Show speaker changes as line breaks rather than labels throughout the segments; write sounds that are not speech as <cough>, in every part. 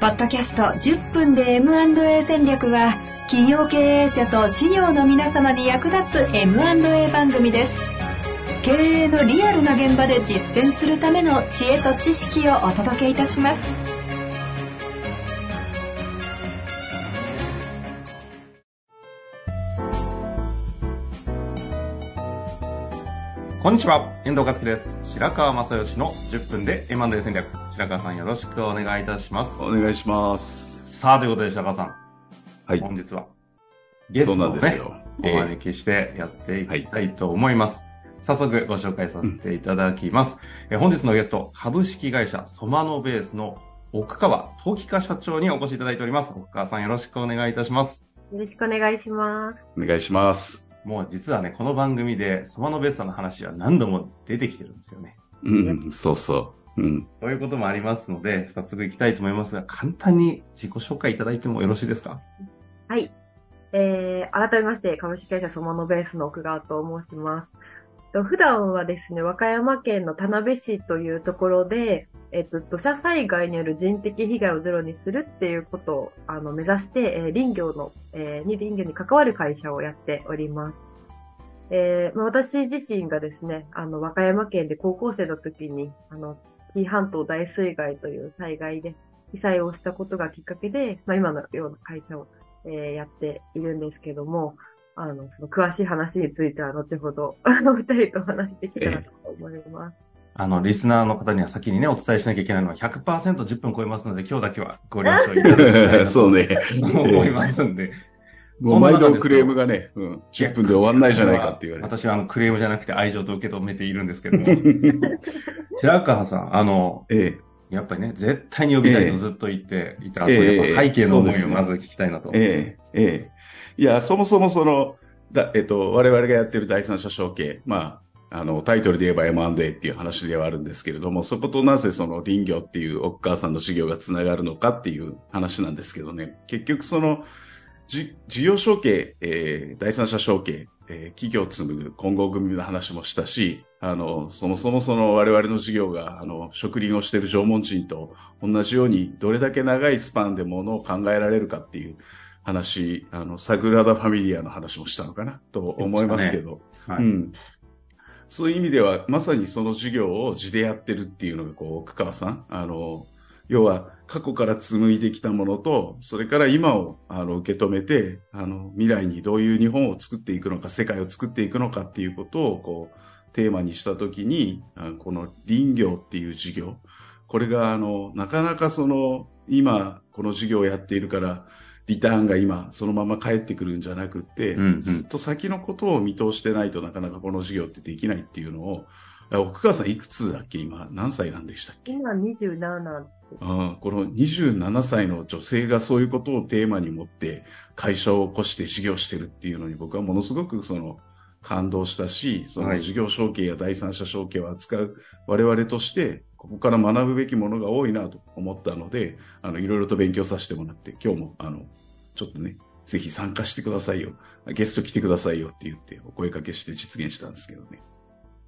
ポッドキャスト10分で M&A 戦略は企業経営者と事業の皆様に役立つ M&A 番組です。経営のリアルな現場で実践するための知恵と知識をお届けいたします。
こんにちは、遠藤和樹です。白川正義の10分で M&A 戦略。白川さんよろしくお願いいたします。
お願いします。
さあ、ということで白川さん、
はい。
本日はゲストを
そうなんです
ね、
よ。
お招きしてやっていきたいと思います。早速ご紹介させていただきます。え本日のゲスト、株式会社ソマノベースの奥川陶器家社長にお越しいただいております。奥川さんよろしくお願いいたします。
よろしくお願いします。
お願いします。
もう実はね、この番組でソマノベースさんの話は何度も出てきてるんですよね。
うん、そうそう。うん。
そういうこともありますので、早速行きたいと思いますが、簡単に自己紹介いただいてもよろしいですか？
はい。えー、改めまして、株式会社ソマノベースの奥川と申します。と普段はですね、和歌山県の田辺市というところで、えっと、土砂災害による人的被害をゼロにするっていうことをあの目指して、えー林業の、えーに林業に関わる会社をやっております。えーまあ私自身がですね、あの、和歌山県で高校生の時に、あの、紀伊半島大水害という災害で被災をしたことがきっかけで、まあ、今のような会社を、えーやっているんですけども、あの、その詳しい話については後ほど、<laughs> あの、二人とお話できたらと思います。
あの、リスナーの方には先にね、お伝えしなきゃいけないのは100%、10分超えますので、今日だけはご了承いただきたいなと
そうね。
思いますんで。
もう毎度クレームがね、うん、10分で終わんないじゃないかって言われて。
私はあの、クレームじゃなくて愛情と受け止めているんですけども。<laughs> 白川さん、あの、
え
やっぱりね、絶対に呼びたいとずっと言っていた、
ええ
そういうやっぱ背景の思いをまず聞きたいなと。
え、ええ、ええ。いや、そもそもその、だえっと、我々がやってる第三者承継、まあ、あの、タイトルで言えば M&A っていう話ではあるんですけれども、そことなぜその林業っていう奥川さんの事業がつながるのかっていう話なんですけどね、結局その、事業承継、えー第三者承継、えー企業を紡ぐ混合組の話もしたし、あの、そもそもその我々の事業が、あの、植林をしている縄文人と同じように、どれだけ長いスパンでものを考えられるかっていう話、あの、サグラダ・ファミリアの話もしたのかな？と思いますけど、
はい。
うん。そういう意味では、まさにその事業を地でやってるっていうのが、こう、奥川さん。あの、要は、過去から紡いできたものと、それから今を、あの、受け止めて、あの、未来にどういう日本を作っていくのか、世界を作っていくのかっていうことを、こう、テーマにしたときに、あこの林業っていう事業、これが、あの、なかなかその、今、この事業をやっているから、リターンが今、そのまま返ってくるんじゃなくって、
うんうん。
ずっと先のことを見通してないとなかなかこの事業ってできないっていうのを、あ奥川さんいくつだっけ今、何歳なんでしたっけ？
今27なんです。
ああこの27歳の女性がそういうことをテーマに持って会社を起こして事業してるっていうのに僕はものすごくその感動したし、そ
はい。
の事業承継や第三者承継を扱う我々として、ここから学ぶべきものが多いなと思ったので、あの、いろいろと勉強させてもらって、今日も、あの、ちょっとね、ぜひ参加してくださいよ。ゲスト来てくださいよって言ってお声かけして実現したんですけどね。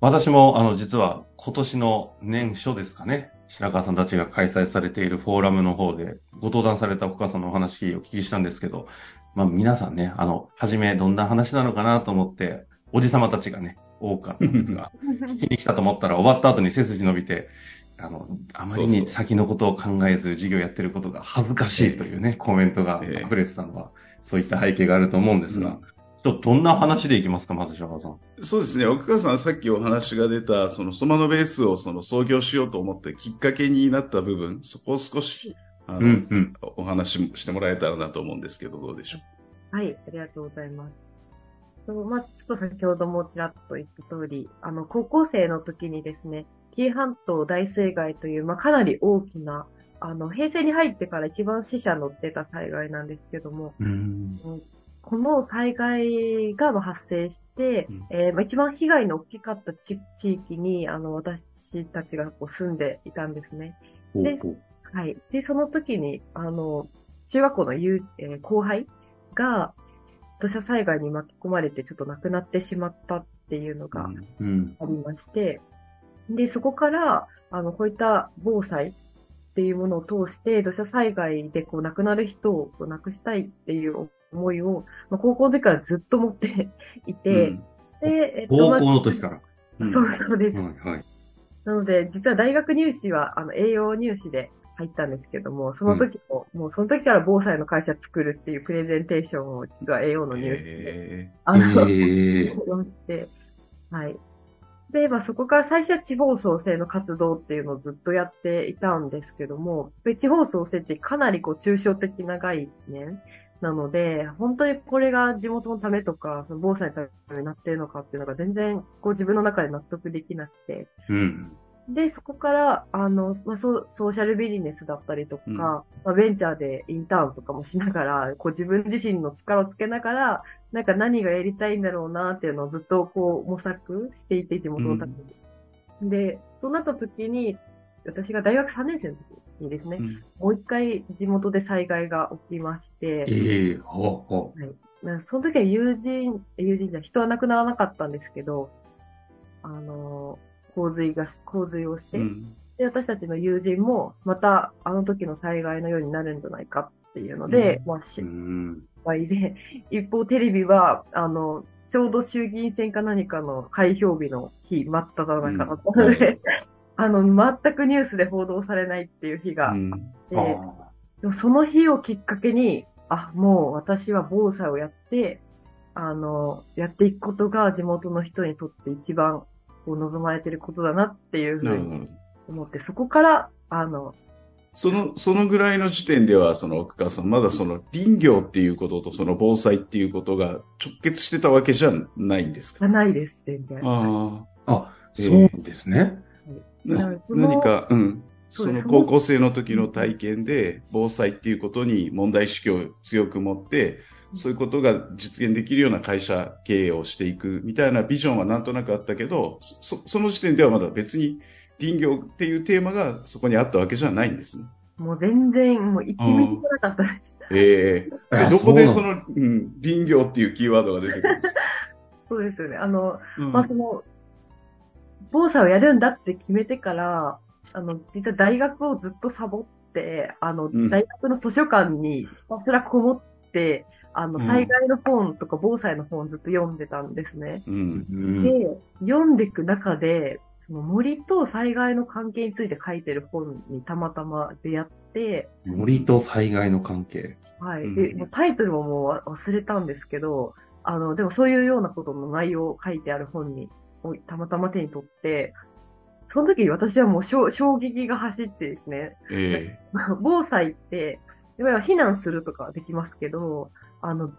私も、あの、実は今年の年初ですかね、白川さんたちが開催されているフォーラムの方で、ご登壇された奥川さんのお話をお聞きしたんですけど、まあ皆さんね、あの、はじめどんな話なのかなと思って、おじさまたちがね、多かったんですが、<laughs> 聞きに来たと思ったら終わった後に背筋伸びて、あの、あまりに先のことを考えず事業やってることが恥ずかしいというね、コメントが溢れてたのは、そういった背景があると思うんですが、ちょっとどんな話でいきますか、まず白川さん。
そうですね。奥川さん、さっきお話が出た、そのソマノベースをその創業しようと思ってきっかけになった部分、そこを少し、あの、
うんうん。
お話ししてもらえたらなと思うんですけど、どうでしょ
はい、ありがとうございます。まあ、ちょっと先ほどもちらっと言った通り、あの、高校生の時にですね、紀伊半島大水害という、まあ、かなり大きな、あの、平成に入ってから一番死者の出た災害なんですけども、
うん。
この災害がまあ発生して、
うん
えーまあ、一番被害の大きかった地地域に、あの、私たちがこう住んでいたんですね。ではい。で、その時に、あの、中学校の友、えー後輩が、土砂災害に巻き込まれてちょっと亡くなってしまったっていうのが
うん。
ありまして、で、そこから、あの、こういった防災っていうものを通して、土砂災害でこう亡くなる人をこう亡くしたいっていう思いを、まあ、高校の時からずっと持って <laughs> いて、で、えっと、まあ
高校の時から。
うん
そうそうです。
はいはい。
なので、実は大学入試は、あの、栄養入試で入ったんですけども、その時も、もうその時から防災の会社作るっていうプレゼンテーションを、実は栄養の入試で、
へ
あの、
ええ
やりまして、はい。で、まあそこから最初は地方創生の活動っていうのをずっとやっていたんですけども、で地方創生ってかなりこう抽象的な概念なので、本当にこれが地元のためとか、防災のためになってるのかっていうのが全然こう自分の中で納得できなくて、
うん。
で、そこから、あの、まあ、ソソーシャルビジネスだったりとか、
うん。
まあ、ベンチャーでインターンとかもしながら、こう自分自身の力をつけながら、なんか何がやりたいんだろうなっていうのをずっとこう模索していて、地元のために。で、そうなった時に、私が大学3年生の時にですね、
うん。
もう一回地元で災害が起きまして、
ええほうほ
まあその時は友人、友人じゃ人は亡くならなかったんですけど、あの、洪水が、洪水をして、
うん。
で、私たちの友人も、またあの時の災害のようになるんじゃないかっていうので、まあ、
う。う
心
ん。
配で、<laughs> 一方テレビは、あの、ちょうど衆議院選か何かの開票日の日、真っ只中だったので、<laughs> あの、全くニュースで報道されないっていう日があ
うん。
って、
あ。
でもその日をきっかけに、あ、もう私は防災をやって、あの、やっていくことが地元の人にとって一番こう望まれてることだなっていうふうに。思って、そこから、あの、
その、そのぐらいの時点では、その奥川さん、まだその林業っていうこととその防災っていうことが直結してたわけじゃないんですか？
がないです、全然。
あ
あ。あ、
ええ
そうですね。
何か、うん。
そ
の高校生の時の体験で、防災っていうことに問題意識を強く持って、そういうことが実現できるような会社経営をしていくみたいなビジョンはなんとなくあったけど、そその時点ではまだ別に林業っていうテーマがそこにあったわけじゃないんですね。
もう全然、もう1ミリもなかったです。
ええ
あ
どこで
そ
の、うん、林業っていうキーワードが出てくるんですか、
そうですよね。あの、
うん
まあ、その、防災をやるんだって決めてから、あの、実は大学をずっとサボって、あの、
うん
大学の図書館にひたすらこもって、あの、
うん
災害の本とか防災の本をずっと読んでたんですね。
うん
うん。
で、読んでいく中で、その森と災害の関係について書いてる本にたまたま出会って、
森と災害の関係。
はい。
うん
で、もうタイトルももう忘れたんですけど、あの、でもそういうようなことの内容を書いてある本に、をたまたま手に取って、その時私はもう衝衝撃が走ってですね、
え <laughs>
防災って、いわゆる避難するとかはできますけど、あの、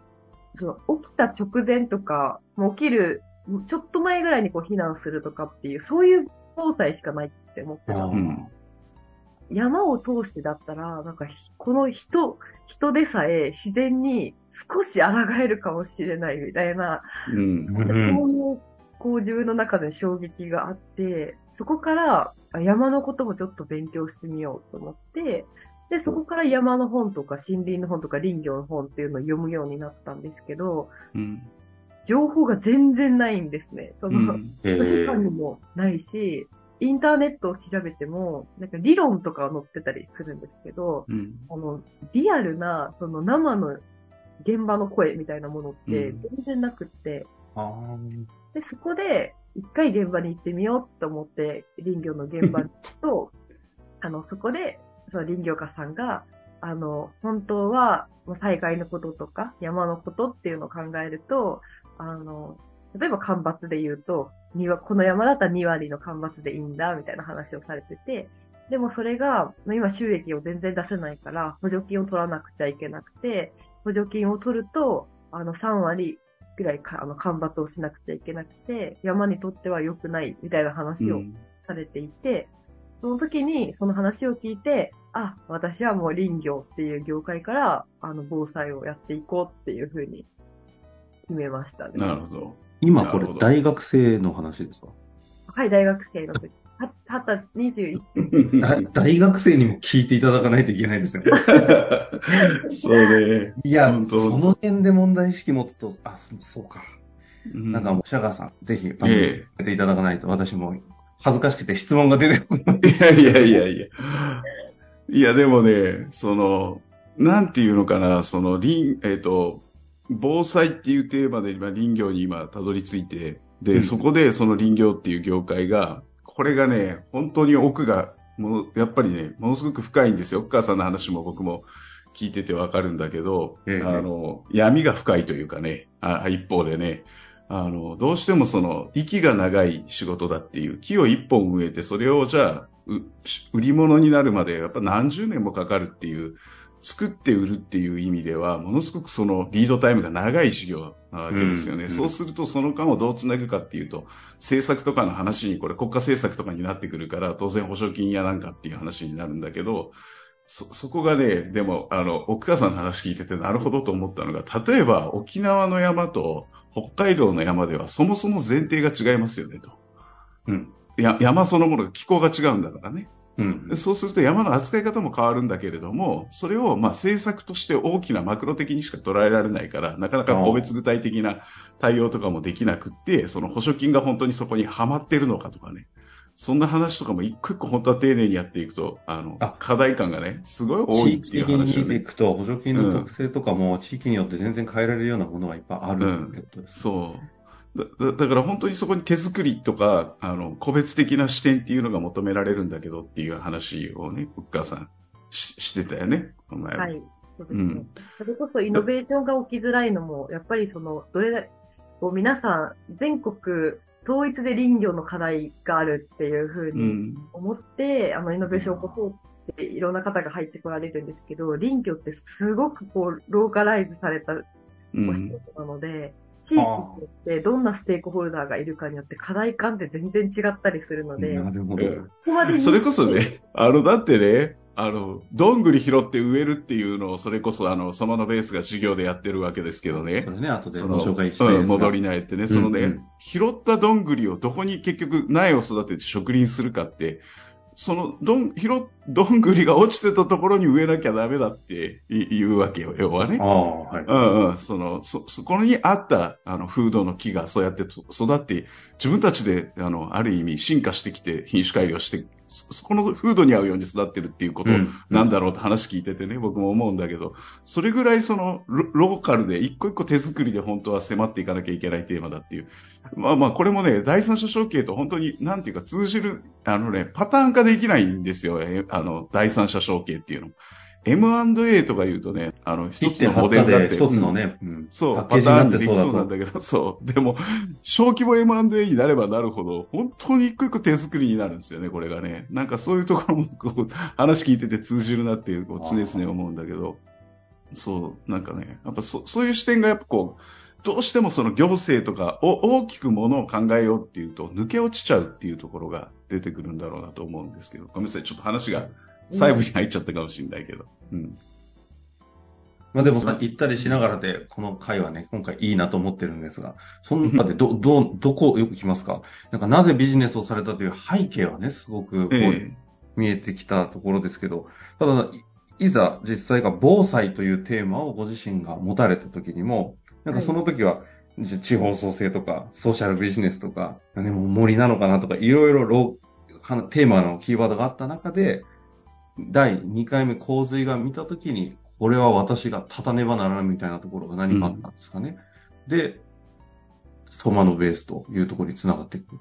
その起きた直前とか、もう起きる、ちょっと前ぐらいにこう避難するとかっていう、そういう防災しかないって思ってた。山を通してだったら、なんかひ、この人、人でさえ自然に少し抗えるかもしれないみたいな、
うん
うん。
そういう、こう自分の中で衝撃があって、そこからあ山のこともちょっと勉強してみようと思って、で、そこから山の本とか森林の本とか林業の本っていうのを読むようになったんですけど、
うん
情報が全然ないんですね。その、
うん。
え
図書
え
館にもないし、インターネットを調べても、なんか理論とか載ってたりするんですけど、
うん。
あの、リアルな、その生の現場の声みたいなものって
うん。
全然なくって、
あ
で、そこで一回現場に行ってみようと思って、林業の現場と、あの、そこで、その林業家さんが、あの、本当は、もう災害のこととか、山のことっていうのを考えると、あの、例えば干ばつで言うと、この山だったら2割の干ばつでいいんだ、みたいな話をされてて、でもそれが、まあ今収益を全然出せないから、補助金を取らなくちゃいけなくて、補助金を取ると、あの、3割ぐらいか、あの、干ばつをしなくちゃいけなくて、山にとっては良くない、みたいな話を
うん。
されていて、その時にその話を聞いて、あ、私はもう林業っていう業界から、あの、防災をやっていこうっていうふうに決めましたね。
なるほど。
今これ大学生の話ですか？
はい、大学生の時。は、はた、21 <laughs>
だ大学生にも聞いていただかないといけないですよね。<laughs>
そうね。
いや、その辺で問題意識持つと、あ、そそうか。
な
なんかもう、シャガーさん、ぜひ番組進めていただかないと、私も恥ずかしくて質問が出てこない。
いやいやいやいや。いや、でもね、その、なんていうのかな、その、林、えっ、と、防災っていうテーマで今林業に今たどり着いて、で、
うん
そこでその林業っていう業界が、これがね、本当に奥が、もうやっぱりね、ものすごく深いんですよ。お母さんの話も僕も聞いててわかるんだけど、
ええ
あの、闇が深いというかね、あ一方でね、あの、どうしてもその、息が長い仕事だっていう、木を一本植えて、それをじゃあ、う売り物になるまで、やっぱ何十年もかかるっていう、作って売るっていう意味では、ものすごくそのリードタイムが長い事業なわけですよね。
うん
そうするとその間をどうつなぐかっていうと、政策とかの話に、これ国家政策とかになってくるから、当然保証金やなんかっていう話になるんだけど、そ、そこがね、でも、あの、奥川さんの話聞いててなるほどと思ったのが、例えば沖縄の山と北海道の山ではそもそも前提が違いますよねと。
うん。
や山そのものが気候が違うんだからね。
うん
で。そうすると山の扱い方も変わるんだけれども、それをまあ政策として大きなマクロ的にしか捉えられないから、なかなか個別具体的な対応とかもできなくって、その補助金が本当にそこにはまってるのかとかね。そんな話とかも一個一個本当は丁寧にやっていくと、あの、
あ
課題感がね、すごい多い
地
っていう
域的に見。ていくと、補助金の特性とかも地域によって全然変えられるようなものがいっぱいあるってことです。
そう。だだだから本当にそこに手作りとか、あの、個別的な視点っていうのが求められるんだけどっていう話をね、うっかーさんししてたよね、この前も
はい。そうですね。
うん
それこそイノベーションが起きづらいのも、やっぱりその、どれだ、こう皆さん、全国統一で林業の課題があるっていうふう
う
に
ん。
思って、あの、イノベーションを起こそうっていろんな方が入ってこられるんですけど、林業ってすごくこう、ローカライズされた
うん。
お仕事なので、地域によってどんなステークホルダーがいるかによって課題感って全然違ったりするので、こ
なるほど。
うん
こまでに
それこそね、あの、だってね、あの、どんぐり拾って植えるっていうのを、それこそ、あの、そののベースが授業でやってるわけですけどね。
そ。れね、後でご紹介したいですが
うん戻り苗ってね、そのね、
うんうん。
拾ったどんぐりをどこに結局苗を育てて植林するかって、そのどん、拾っ、どんぐりが落ちてたところに植えなきゃダメだってい言うわけよ、要はね
あ。あ、はい。
うんうん、その、そ、そこにあった、あの、風土の木がそうやってと育って、自分たちで、あの、ある意味進化してきて、品種改良して、そ、そこの風土に合うように育ってるっていうこと
うん
なんだろうって話聞いててね、僕も思うんだけど、それぐらいその、ロローカルで一個一個手作りで本当は迫っていかなきゃいけないテーマだっていう。まあまあ、これもね、第三者承継と本当に、なんていうか通じる、あのね、パターン化できないんですよ、えあの、第三者承継っていうの。M&A とか言うとね、あの、一つのモデルだって。
で一つのね、うん
そう、
パッケージになってそうだ
パターンにできそうなん
と。
だけど、そう。でも、小規模 M&A になればなるほど、本当に一個一個手作りになるんですよね、これがね。なんかそういうところも、こう、話聞いてて通じるなっていう、こう、常々思うんだけど、そう、なんかね、やっぱそそういう視点がやっぱこう、どうしてもその行政とかを大きくものを考えようっていうと、抜け落ちちゃうっていうところが出てくるんだろうなと思うんですけど、ごめんなさい、ちょっと話が細部に入っちゃったかもしれないけど。うん。
まあでも、行ったりしながらで、この回はね、今回いいなと思ってるんですが、その中でど、ど、どこよく来ますか？なんかなぜビジネスをされたという背景はね、すごくこう、
ええ
見えてきたところですけど、ただ、いいざ実際が防災というテーマをご自身が持たれた時にも、なんかその時は、じ地方創生とか、ソーシャルビジネスとか、でも森なのかなとか、いろいろテーマのキーワードがあった中で、第2回目洪水が見た時に、これは私が立たねばならないみたいなところが何かあったんですかね。で、ソマのベースというところにつながっていく。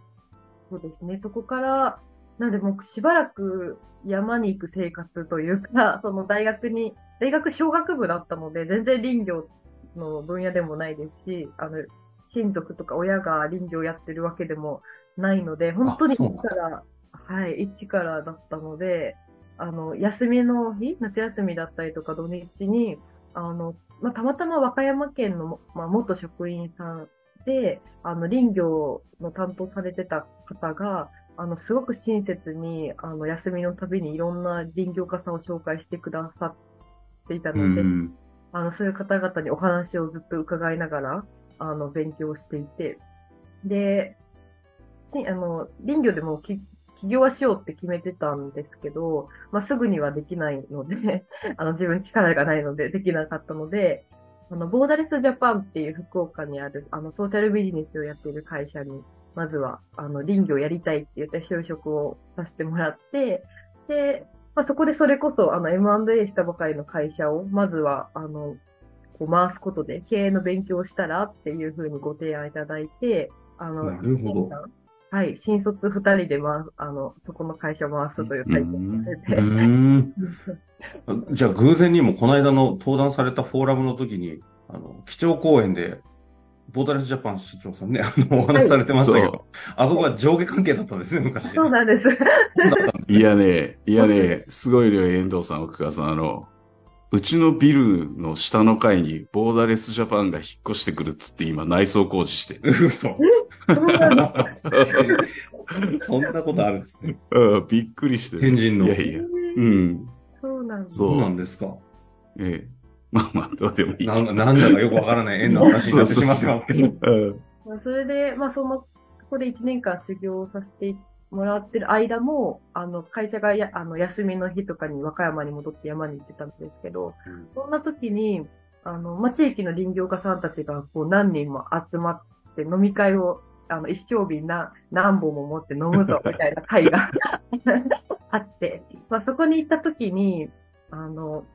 そうですね。そこから、なんでもうしばらく山に行く生活というか、<laughs> その大学に、大学小学部だったので、全然林業の分野でもないですし、あの、親族とか親が林業やってるわけでもないので、本当に一から、はい、一からだったので、あの、休みの日、夏休みだったりとか土日に、あの、まあ、たまたま和歌山県の、まあ、元職員さんで、あの、林業の担当されてた方が、あの、すごく親切に、あの、休みのたびにいろんな林業家さんを紹介してくださっていた
う
ので、
ん。
あの、そういう方々にお話をずっと伺いながら、あの、勉強していて、で、ねあの、林業でもき起業はしようって決めてたんですけど、まあ、すぐにはできないので、<laughs> あの、自分力がないのでできなかったので、あの、ボーダレスジャパンっていう福岡にある、あの、ソーシャルビジネスをやっている会社に、まずは、あの、林業やりたいって言って就職をさせてもらって、で、まあ、そこでそれこそ、あの、M&A したばかりの会社を、まずは、あの、こう回すことで、経営の勉強をしたらっていうふうにご提案いただいて、あの、
なるほど
はい、新卒二人で回す、あの、そこの会社を回すという体験をさせ
う
て、
ーん。じゃあ偶然にもこの間の登壇されたフォーラムの時に、あの、基調講演で、ボーダレスジャパン社長さんね、あの、お話しされてましたけど、
そう
あそこは上下関係だったんですね、昔。
そうなんです。
いやね、いやね、<laughs> すごいよ、遠藤さん、奥川さん、あの、うちのビルの下の階にボーダレスジャパンが引っ越してくるっつって今内装工事してる。
嘘。
そうなんだ
そんなことあるんですね。
うんびっくりしてる。
天神の
いやいや。うん。
そうなんだ。
そう
そうなんですか。
ええ。<laughs> まあまあ、どうでもいい。
なんかなんだかよくわからない <laughs> 縁の話になってしまってますけど。
うん
まあそれで、まあ、その、そこで1年間修行をさせてもらってる間も、あの、会社がや、あの、休みの日とかに和歌山に戻って山に行ってたんですけど、そんな時に、あの、まあ、地域の林業家さんたちが、こう、何人も集まって飲み会を、あの、一升瓶な、何本も持って飲むぞ、みたいな会が <laughs> あって、まあ、そこに行った時に、あの、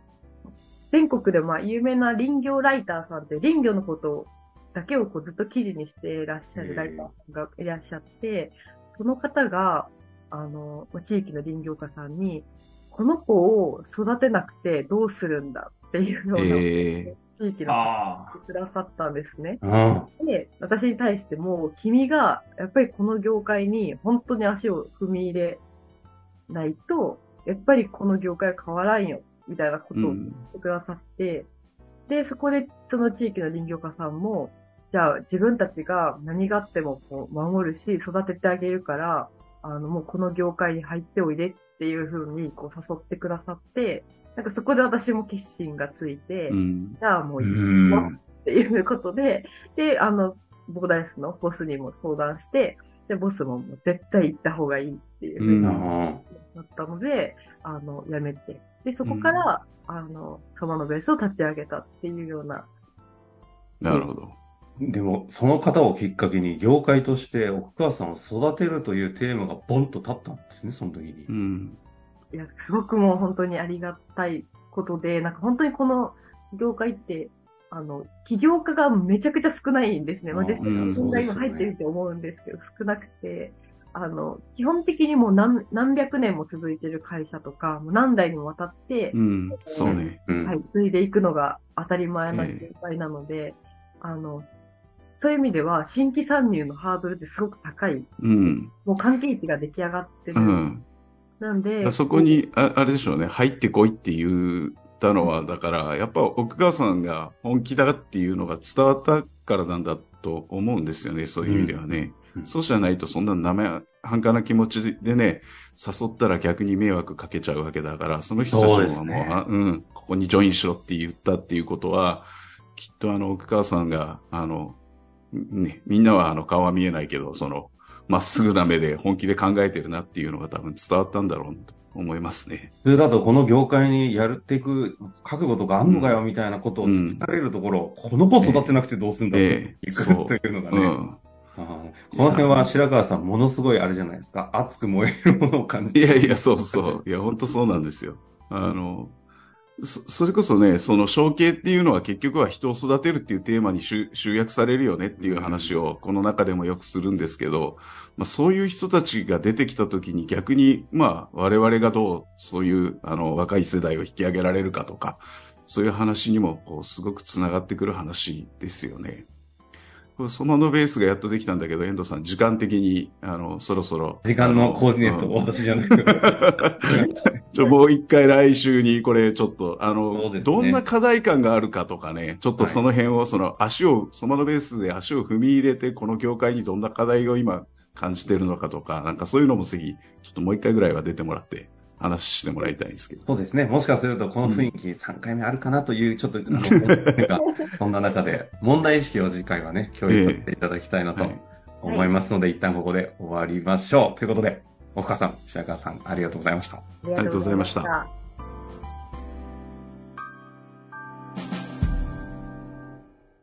全国でまあ有名な林業ライターさんって林業のことだけをこうずっと記事にしていらっしゃるライターさんがいらっしゃって、その方が、あの、地域の林業家さんに、この子を育てなくてどうするんだっていうような、
え
地域の方
あ
がくださったんですね。で、私に対しても、君が、やっぱりこの業界に本当に足を踏み入れないと、やっぱりこの業界は変わらんよ、みたいなことを言ってくださって、で、そこでその地域の林業家さんも、じゃあ自分たちが何があってもこう守るし、育ててあげるから、あの、もうこの業界に入っておいでっていうふうにこう誘ってくださって、なんかそこで私も決心がついて、
うん。
じゃあもう
う
いい
ん。
っていうことで、で、あの、ボーダレスのボスにも相談して、で、ボスももう絶対行った方がいいっていうふうになったので、あの、辞めて。で、そこから、あの、釜のベースを立ち上げたっていうような、
なるほど。
ーでも、その方をきっかけに、業界として奥川さんを育てるというテーマがボンと立ったんですね、その時に
う。ん。
いや、すごくもう本当にありがたいことで、なんか本当にこの業界って、あの、起業家がめちゃくちゃ少ないんですね。まあ、
うん
実際
うん
信頼が入ってるって思うんですけど、少なくて、あの、基本的にもう何何百年も続いてる会社とか、もう何代にもわたって
う、ん。そうね。
うん。
はい、継いでいくのが当たり前な業界なので、あの、そういう意味では、新規参入のハードルってすごく高い。
うん。
もう関係値が出来上がってる。
うん。
なんで、
そこに、ああれでしょうね、入ってこいって言ったのは、だから、やっぱ奥川さんが本気だっていうのが伝わったからなんだと思うんですよね、そういう意味ではね。
うん
そうじゃないと、そんな生半可な気持ちでね、誘ったら逆に迷惑かけちゃうわけだから、その人たち
そうで
ももう、
すね
あうん、ここにジョインしろって言ったっていうことは、きっとあの、奥川さんが、あの、ね、みんなはあの顔は見えないけど、その、まっすぐな目で本気で考えてるなっていうのが多分伝わったんだろうと思いますね。
それだと、この業界にやっていく覚悟とかあんのかよみたいなことを聞かれるところ、この子育てなくてどうすんだって
ええ
いく
そう
というのがね。
うん。
この辺は白川さん、ものすごいあれじゃないですか。熱く燃えるものを感じて。
いやいや、そうそう。いや、本当そうなんですよ。あの、そそれこそね、その承継っていうのは結局は人を育てるっていうテーマに集集約されるよねっていう話をこの中でもよくするんですけど、まあ、そういう人たちが出てきた時に逆に、まあ、我々がどうそういうあの若い世代を引き上げられるかとか、そういう話にもこうすごくつながってくる話ですよね。これソマノベースがやっとできたんだけど、遠藤さん、時間的に、あの、そろそろ。
時間のコーディネート、
うん
私じゃなくて。<laughs>
ちょもう一回来週にこれちょっと、あ
そ
の、
ね
どんな課題感があるかとかね、ちょっとその辺を、その足を、ソマノベースで足を踏み入れて、この業界にどんな課題を今感じてるのかとか、なんかそういうのもぜひ、ちょっともう一回ぐらいは出てもらって、話してもらいたいんですけど。
そうですね。もしかすると、この雰囲気3回目あるかなという、<laughs> ちょっと、あの、なんか、そんな中で、問題意識を次回はね、共有させていただきたいなと
はい
思いますので、一旦ここで終わりましょう。ということで、奥川さん、白川さん、ありがとうございました。
あ
りがとうございました
た。